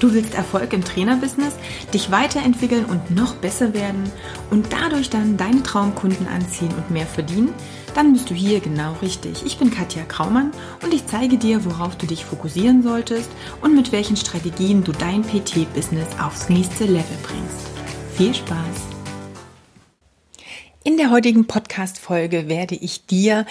Du willst Erfolg im Trainerbusiness, dich weiterentwickeln und noch besser werden und dadurch dann deine Traumkunden anziehen und mehr verdienen? Dann bist du hier genau richtig. Ich bin Katja Kraumann und ich zeige dir, worauf du dich fokussieren solltest und mit welchen Strategien du dein PT-Business aufs nächste Level bringst. Viel Spaß! In der heutigen Podcast-Folge werde ich dir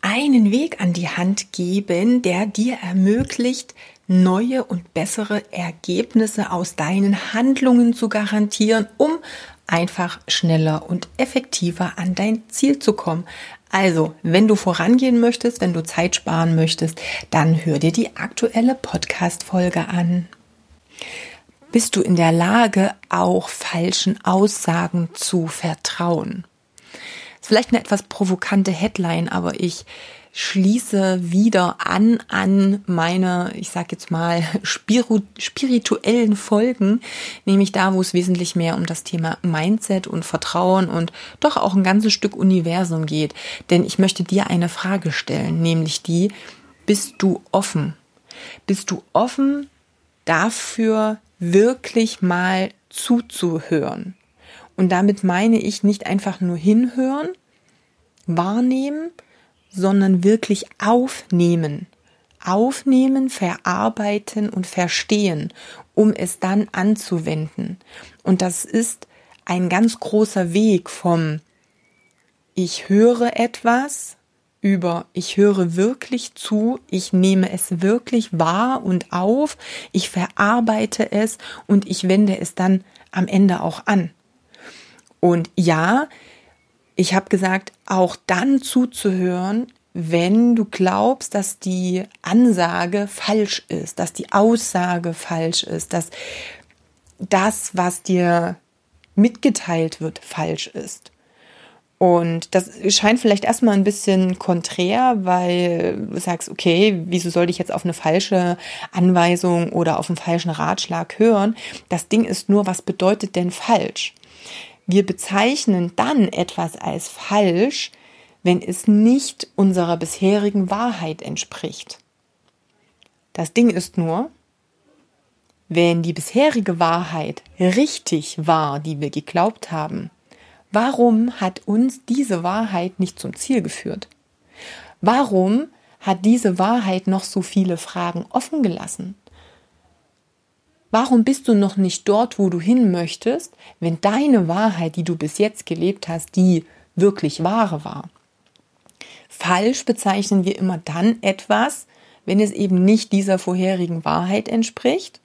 einen Weg an die Hand geben, der dir ermöglicht, neue und bessere Ergebnisse aus deinen Handlungen zu garantieren, um einfach schneller und effektiver an dein Ziel zu kommen. Also, wenn du vorangehen möchtest, wenn du Zeit sparen möchtest, dann hör dir die aktuelle Podcast-Folge an. Bist du in der Lage, auch falschen Aussagen zu vertrauen? ist vielleicht eine etwas provokante Headline, aber ich schließe wieder an an meine, ich sag jetzt mal, spirituellen Folgen, nämlich da, wo es wesentlich mehr um das Thema Mindset und Vertrauen und doch auch ein ganzes Stück Universum geht. Denn ich möchte dir eine Frage stellen, nämlich die, bist du offen? Bist du offen dafür, wirklich mal zuzuhören? Und damit meine ich nicht einfach nur hinhören, wahrnehmen, sondern wirklich aufnehmen. Aufnehmen, verarbeiten und verstehen, um es dann anzuwenden. Und das ist ein ganz großer Weg vom ich höre etwas über ich höre wirklich zu, ich nehme es wirklich wahr und auf, ich verarbeite es und ich wende es dann am Ende auch an. Und ja, ich habe gesagt, auch dann zuzuhören, wenn du glaubst, dass die Ansage falsch ist, dass die Aussage falsch ist, dass das, was dir mitgeteilt wird, falsch ist. Und das scheint vielleicht erstmal ein bisschen konträr, weil du sagst, okay, wieso soll ich jetzt auf eine falsche Anweisung oder auf einen falschen Ratschlag hören? Das Ding ist nur, was bedeutet denn falsch? Wir bezeichnen dann etwas als falsch, wenn es nicht unserer bisherigen Wahrheit entspricht. Das Ding ist nur, wenn die bisherige Wahrheit richtig war, die wir geglaubt haben, warum hat uns diese Wahrheit nicht zum Ziel geführt? Warum hat diese Wahrheit noch so viele Fragen offen gelassen? Warum bist du noch nicht dort, wo du hin möchtest, wenn deine Wahrheit, die du bis jetzt gelebt hast, die wirklich wahre war? Falsch bezeichnen wir immer dann etwas, wenn es eben nicht dieser vorherigen Wahrheit entspricht.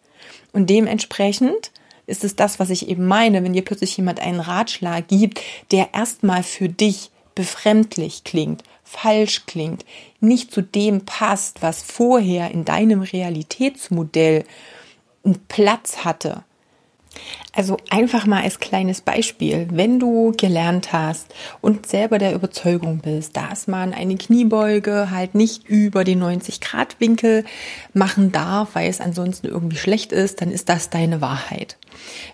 Und dementsprechend ist es das, was ich eben meine, wenn dir plötzlich jemand einen Ratschlag gibt, der erstmal für dich befremdlich klingt, falsch klingt, nicht zu dem passt, was vorher in deinem Realitätsmodell einen Platz hatte. Also einfach mal als kleines Beispiel, wenn du gelernt hast und selber der Überzeugung bist, dass man eine Kniebeuge halt nicht über den 90 Grad Winkel machen darf, weil es ansonsten irgendwie schlecht ist, dann ist das deine Wahrheit.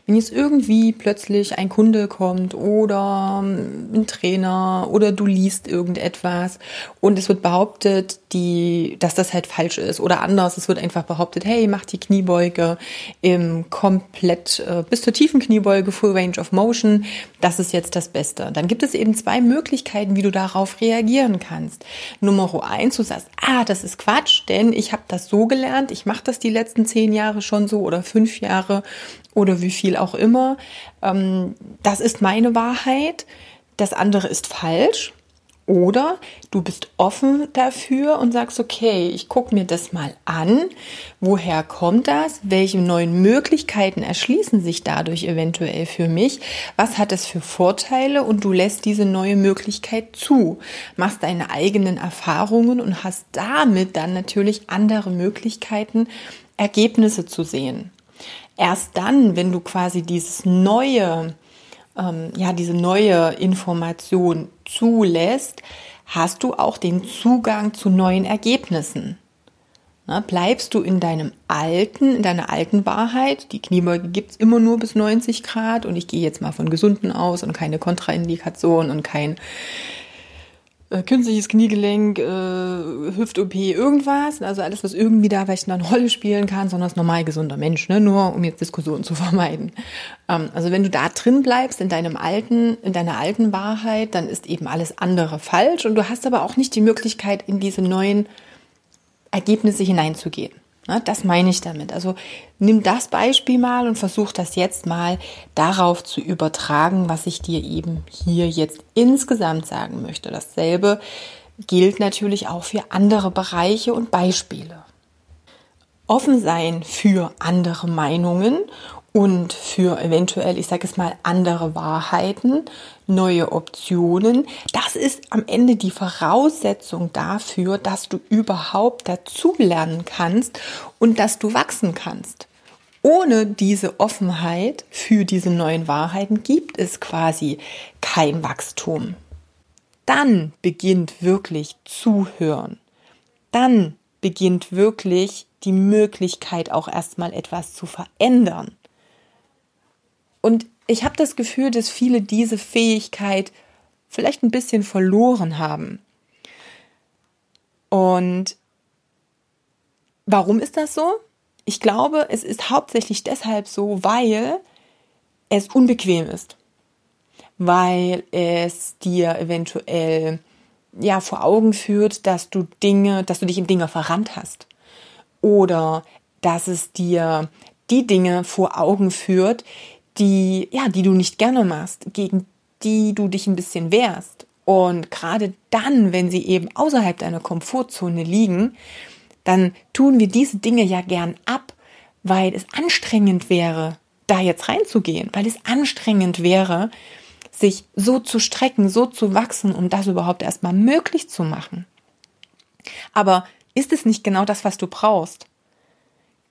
Wenn jetzt irgendwie plötzlich ein Kunde kommt oder ein Trainer oder du liest irgendetwas und es wird behauptet, die, dass das halt falsch ist oder anders, es wird einfach behauptet, hey, mach die Kniebeuge im komplett äh, bis zur tiefen Kniebeuge, Full Range of Motion, das ist jetzt das Beste. Dann gibt es eben zwei Möglichkeiten, wie du darauf reagieren kannst. Nummer eins, du sagst, ah, das ist Quatsch, denn ich habe das so gelernt, ich mache das die letzten zehn Jahre schon so oder fünf Jahre oder wie viel auch immer. Ähm, das ist meine Wahrheit, das andere ist falsch. Oder du bist offen dafür und sagst, okay, ich gucke mir das mal an. Woher kommt das? Welche neuen Möglichkeiten erschließen sich dadurch eventuell für mich? Was hat es für Vorteile? Und du lässt diese neue Möglichkeit zu, machst deine eigenen Erfahrungen und hast damit dann natürlich andere Möglichkeiten, Ergebnisse zu sehen. Erst dann, wenn du quasi dieses neue, ähm, ja, diese neue Information zulässt, hast du auch den Zugang zu neuen Ergebnissen. Na, bleibst du in deinem alten, in deiner alten Wahrheit, die Kniebeuge gibt's immer nur bis 90 Grad und ich gehe jetzt mal von gesunden aus und keine Kontraindikation und kein äh, künstliches Kniegelenk, äh, Hüft-OP, irgendwas. Also alles, was irgendwie da vielleicht eine Rolle spielen kann, sondern als normal gesunder Mensch, ne? nur um jetzt Diskussionen zu vermeiden. Ähm, also wenn du da drin bleibst in deinem alten, in deiner alten Wahrheit, dann ist eben alles andere falsch und du hast aber auch nicht die Möglichkeit, in diese neuen Ergebnisse hineinzugehen. Ne, das meine ich damit. Also nimm das Beispiel mal und versuch das jetzt mal darauf zu übertragen, was ich dir eben hier jetzt insgesamt sagen möchte. Dasselbe gilt natürlich auch für andere Bereiche und Beispiele. Offen sein für andere Meinungen und für eventuell, ich sage es mal, andere Wahrheiten, neue Optionen. Das ist am Ende die Voraussetzung dafür, dass du überhaupt dazulernen kannst und dass du wachsen kannst. Ohne diese Offenheit für diese neuen Wahrheiten gibt es quasi kein Wachstum. Dann beginnt wirklich Zuhören. Dann beginnt wirklich die Möglichkeit auch erstmal etwas zu verändern. Und ich habe das Gefühl, dass viele diese Fähigkeit vielleicht ein bisschen verloren haben. Und warum ist das so? Ich glaube, es ist hauptsächlich deshalb so, weil es unbequem ist. Weil es dir eventuell ja vor Augen führt, dass du Dinge, dass du dich in Dinge verrannt hast. Oder dass es dir die Dinge vor Augen führt, die, ja, die du nicht gerne machst, gegen die du dich ein bisschen wehrst. Und gerade dann, wenn sie eben außerhalb deiner Komfortzone liegen, dann tun wir diese Dinge ja gern ab, weil es anstrengend wäre, da jetzt reinzugehen, weil es anstrengend wäre, sich so zu strecken, so zu wachsen, um das überhaupt erstmal möglich zu machen. Aber ist es nicht genau das, was du brauchst?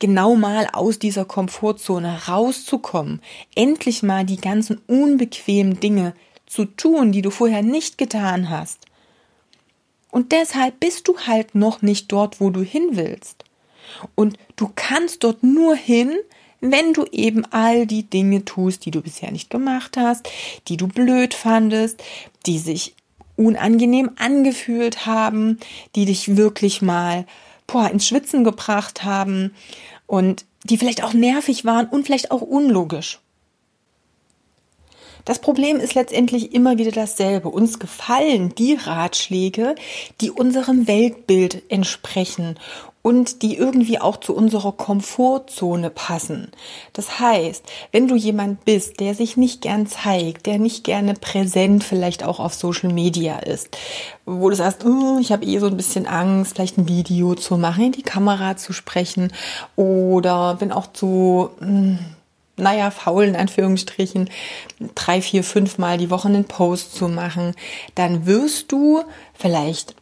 Genau mal aus dieser Komfortzone rauszukommen, endlich mal die ganzen unbequemen Dinge zu tun, die du vorher nicht getan hast. Und deshalb bist du halt noch nicht dort, wo du hin willst. Und du kannst dort nur hin, wenn du eben all die Dinge tust, die du bisher nicht gemacht hast, die du blöd fandest, die sich unangenehm angefühlt haben, die dich wirklich mal boah, ins Schwitzen gebracht haben und die vielleicht auch nervig waren und vielleicht auch unlogisch. Das Problem ist letztendlich immer wieder dasselbe. Uns gefallen die Ratschläge, die unserem Weltbild entsprechen und die irgendwie auch zu unserer Komfortzone passen. Das heißt, wenn du jemand bist, der sich nicht gern zeigt, der nicht gerne präsent vielleicht auch auf Social Media ist, wo du sagst, oh, ich habe eh so ein bisschen Angst, vielleicht ein Video zu machen, in die Kamera zu sprechen oder bin auch zu hm, naja, faul in Anführungsstrichen, drei, vier, fünf Mal die Woche einen Post zu machen, dann wirst du vielleicht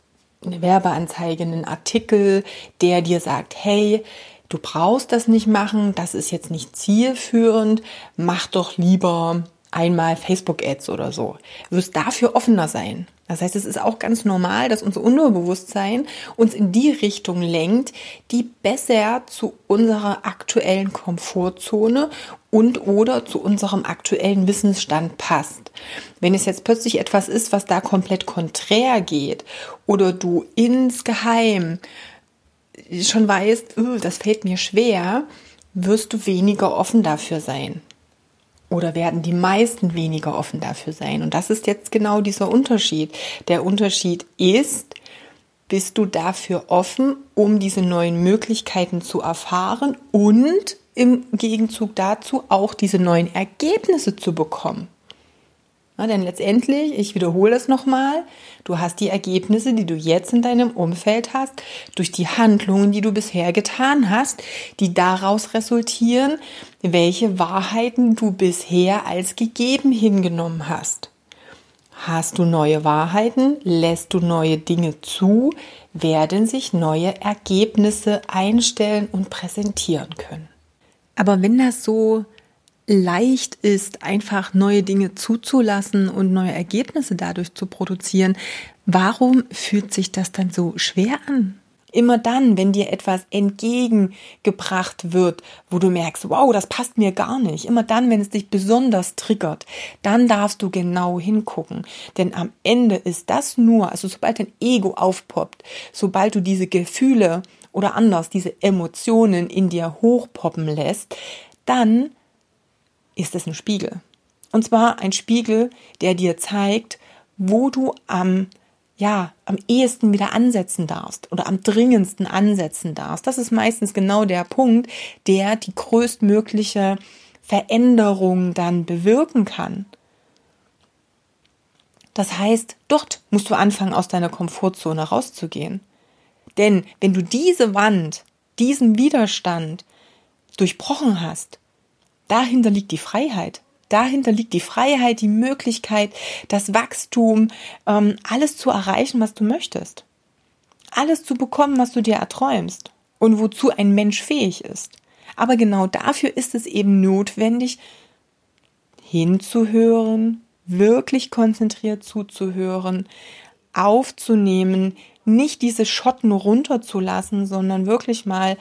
eine Werbeanzeige, einen Artikel, der dir sagt, hey, du brauchst das nicht machen, das ist jetzt nicht zielführend, mach doch lieber einmal Facebook-Ads oder so. Du wirst dafür offener sein. Das heißt, es ist auch ganz normal, dass unser Unterbewusstsein uns in die Richtung lenkt, die besser zu unserer aktuellen Komfortzone und oder zu unserem aktuellen Wissensstand passt. Wenn es jetzt plötzlich etwas ist, was da komplett konträr geht oder du insgeheim schon weißt, das fällt mir schwer, wirst du weniger offen dafür sein oder werden die meisten weniger offen dafür sein. Und das ist jetzt genau dieser Unterschied. Der Unterschied ist, bist du dafür offen, um diese neuen Möglichkeiten zu erfahren und im Gegenzug dazu auch diese neuen Ergebnisse zu bekommen. Ja, denn letztendlich, ich wiederhole es nochmal, du hast die Ergebnisse, die du jetzt in deinem Umfeld hast, durch die Handlungen, die du bisher getan hast, die daraus resultieren, welche Wahrheiten du bisher als gegeben hingenommen hast. Hast du neue Wahrheiten, lässt du neue Dinge zu, werden sich neue Ergebnisse einstellen und präsentieren können. Aber wenn das so leicht ist, einfach neue Dinge zuzulassen und neue Ergebnisse dadurch zu produzieren, warum fühlt sich das dann so schwer an? Immer dann, wenn dir etwas entgegengebracht wird, wo du merkst, wow, das passt mir gar nicht. Immer dann, wenn es dich besonders triggert, dann darfst du genau hingucken. Denn am Ende ist das nur, also sobald dein Ego aufpoppt, sobald du diese Gefühle oder anders diese Emotionen in dir hochpoppen lässt, dann ist es ein Spiegel. Und zwar ein Spiegel, der dir zeigt, wo du am ja, am ehesten wieder ansetzen darfst oder am dringendsten ansetzen darfst. Das ist meistens genau der Punkt, der die größtmögliche Veränderung dann bewirken kann. Das heißt, dort musst du anfangen, aus deiner Komfortzone rauszugehen. Denn wenn du diese Wand, diesen Widerstand durchbrochen hast, dahinter liegt die Freiheit dahinter liegt die Freiheit, die Möglichkeit, das Wachstum, ähm, alles zu erreichen, was du möchtest. Alles zu bekommen, was du dir erträumst und wozu ein Mensch fähig ist. Aber genau dafür ist es eben notwendig, hinzuhören, wirklich konzentriert zuzuhören, aufzunehmen, nicht diese Schotten runterzulassen, sondern wirklich mal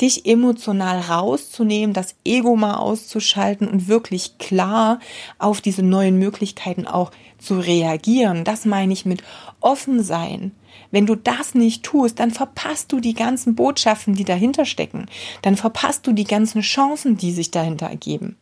dich emotional rauszunehmen, das Ego mal auszuschalten und wirklich klar auf diese neuen Möglichkeiten auch zu reagieren. Das meine ich mit offen sein. Wenn du das nicht tust, dann verpasst du die ganzen Botschaften, die dahinter stecken. Dann verpasst du die ganzen Chancen, die sich dahinter ergeben.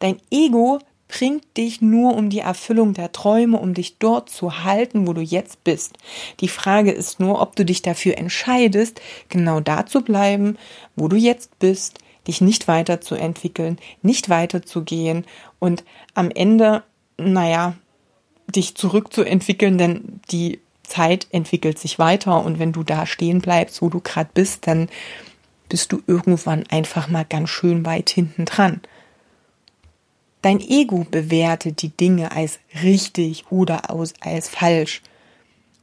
Dein Ego bringt dich nur um die Erfüllung der Träume, um dich dort zu halten, wo du jetzt bist. Die Frage ist nur, ob du dich dafür entscheidest, genau da zu bleiben, wo du jetzt bist, dich nicht weiterzuentwickeln, nicht weiterzugehen und am Ende, naja, dich zurückzuentwickeln, denn die Zeit entwickelt sich weiter und wenn du da stehen bleibst, wo du gerade bist, dann bist du irgendwann einfach mal ganz schön weit hinten dran. Dein Ego bewertet die Dinge als richtig oder als falsch.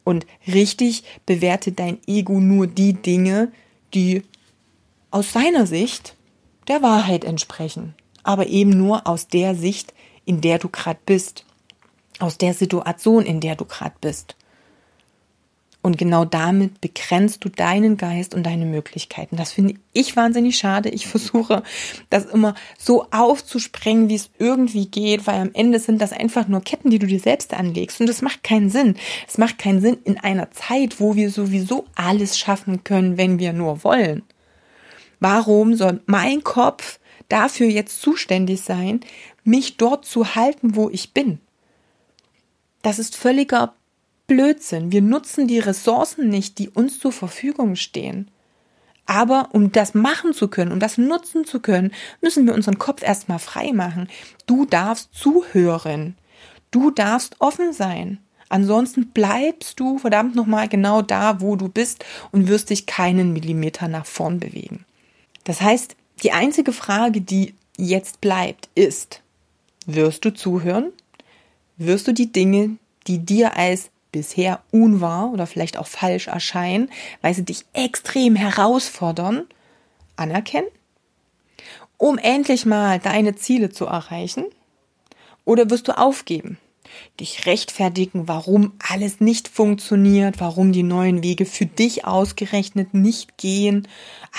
Und richtig bewertet dein Ego nur die Dinge, die aus seiner Sicht der Wahrheit entsprechen. Aber eben nur aus der Sicht, in der du gerade bist. Aus der Situation, in der du gerade bist. Und genau damit begrenzt du deinen Geist und deine Möglichkeiten. Das finde ich wahnsinnig schade. Ich versuche das immer so aufzusprengen, wie es irgendwie geht, weil am Ende sind das einfach nur Ketten, die du dir selbst anlegst. Und das macht keinen Sinn. Es macht keinen Sinn in einer Zeit, wo wir sowieso alles schaffen können, wenn wir nur wollen. Warum soll mein Kopf dafür jetzt zuständig sein, mich dort zu halten, wo ich bin? Das ist völliger Blödsinn. Wir nutzen die Ressourcen nicht, die uns zur Verfügung stehen. Aber um das machen zu können, um das nutzen zu können, müssen wir unseren Kopf erstmal frei machen. Du darfst zuhören. Du darfst offen sein. Ansonsten bleibst du verdammt nochmal genau da, wo du bist und wirst dich keinen Millimeter nach vorn bewegen. Das heißt, die einzige Frage, die jetzt bleibt, ist, wirst du zuhören? Wirst du die Dinge, die dir als bisher unwahr oder vielleicht auch falsch erscheinen, weil sie dich extrem herausfordern, anerkennen, um endlich mal deine Ziele zu erreichen? Oder wirst du aufgeben, dich rechtfertigen, warum alles nicht funktioniert, warum die neuen Wege für dich ausgerechnet nicht gehen,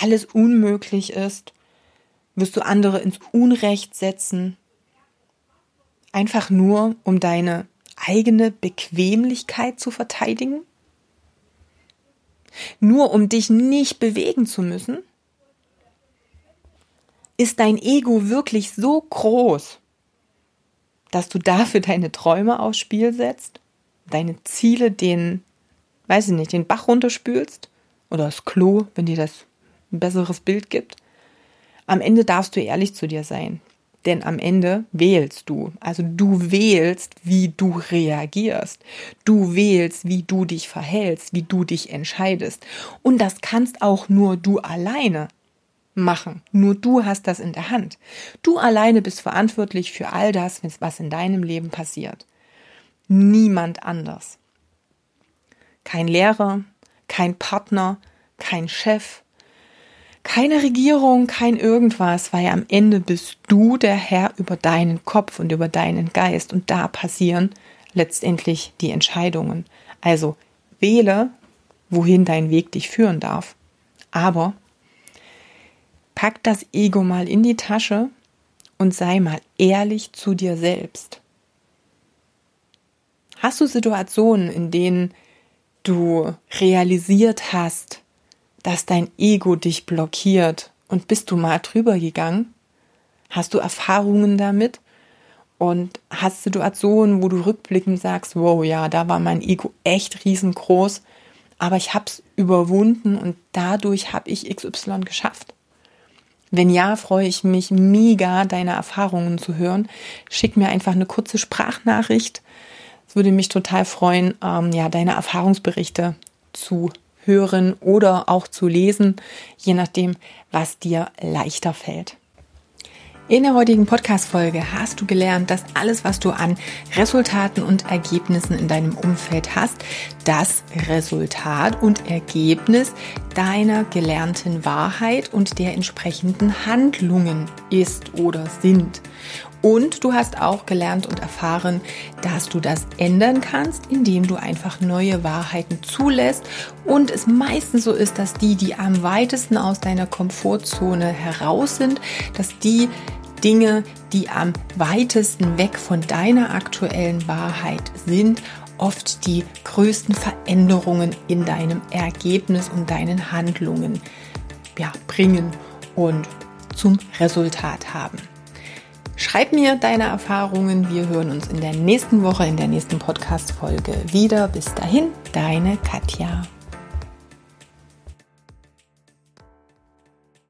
alles unmöglich ist? Wirst du andere ins Unrecht setzen? Einfach nur, um deine eigene Bequemlichkeit zu verteidigen? Nur um dich nicht bewegen zu müssen? Ist dein Ego wirklich so groß, dass du dafür deine Träume aufs Spiel setzt? Deine Ziele den, weiß ich nicht, den Bach runterspülst? Oder das Klo, wenn dir das ein besseres Bild gibt? Am Ende darfst du ehrlich zu dir sein. Denn am Ende wählst du. Also du wählst, wie du reagierst. Du wählst, wie du dich verhältst, wie du dich entscheidest. Und das kannst auch nur du alleine machen. Nur du hast das in der Hand. Du alleine bist verantwortlich für all das, was in deinem Leben passiert. Niemand anders. Kein Lehrer, kein Partner, kein Chef, keine Regierung, kein irgendwas, weil am Ende bist du der Herr über deinen Kopf und über deinen Geist und da passieren letztendlich die Entscheidungen. Also wähle, wohin dein Weg dich führen darf. Aber pack das Ego mal in die Tasche und sei mal ehrlich zu dir selbst. Hast du Situationen, in denen du realisiert hast, dass dein Ego dich blockiert und bist du mal drüber gegangen? Hast du Erfahrungen damit? Und hast Situationen, wo du rückblickend sagst, wow, ja, da war mein Ego echt riesengroß, aber ich habe es überwunden und dadurch habe ich XY geschafft. Wenn ja, freue ich mich mega, deine Erfahrungen zu hören. Schick mir einfach eine kurze Sprachnachricht. Es würde mich total freuen, ähm, ja, deine Erfahrungsberichte zu hören oder auch zu lesen, je nachdem, was dir leichter fällt. In der heutigen Podcast-Folge hast du gelernt, dass alles, was du an Resultaten und Ergebnissen in deinem Umfeld hast, das Resultat und Ergebnis deiner gelernten Wahrheit und der entsprechenden Handlungen ist oder sind. Und du hast auch gelernt und erfahren, dass du das ändern kannst, indem du einfach neue Wahrheiten zulässt und es meistens so ist, dass die, die am weitesten aus deiner Komfortzone heraus sind, dass die Dinge, die am weitesten weg von deiner aktuellen Wahrheit sind, oft die größten Veränderungen in deinem Ergebnis und deinen Handlungen ja, bringen und zum Resultat haben. Schreib mir deine Erfahrungen. Wir hören uns in der nächsten Woche, in der nächsten Podcast-Folge wieder. Bis dahin, deine Katja.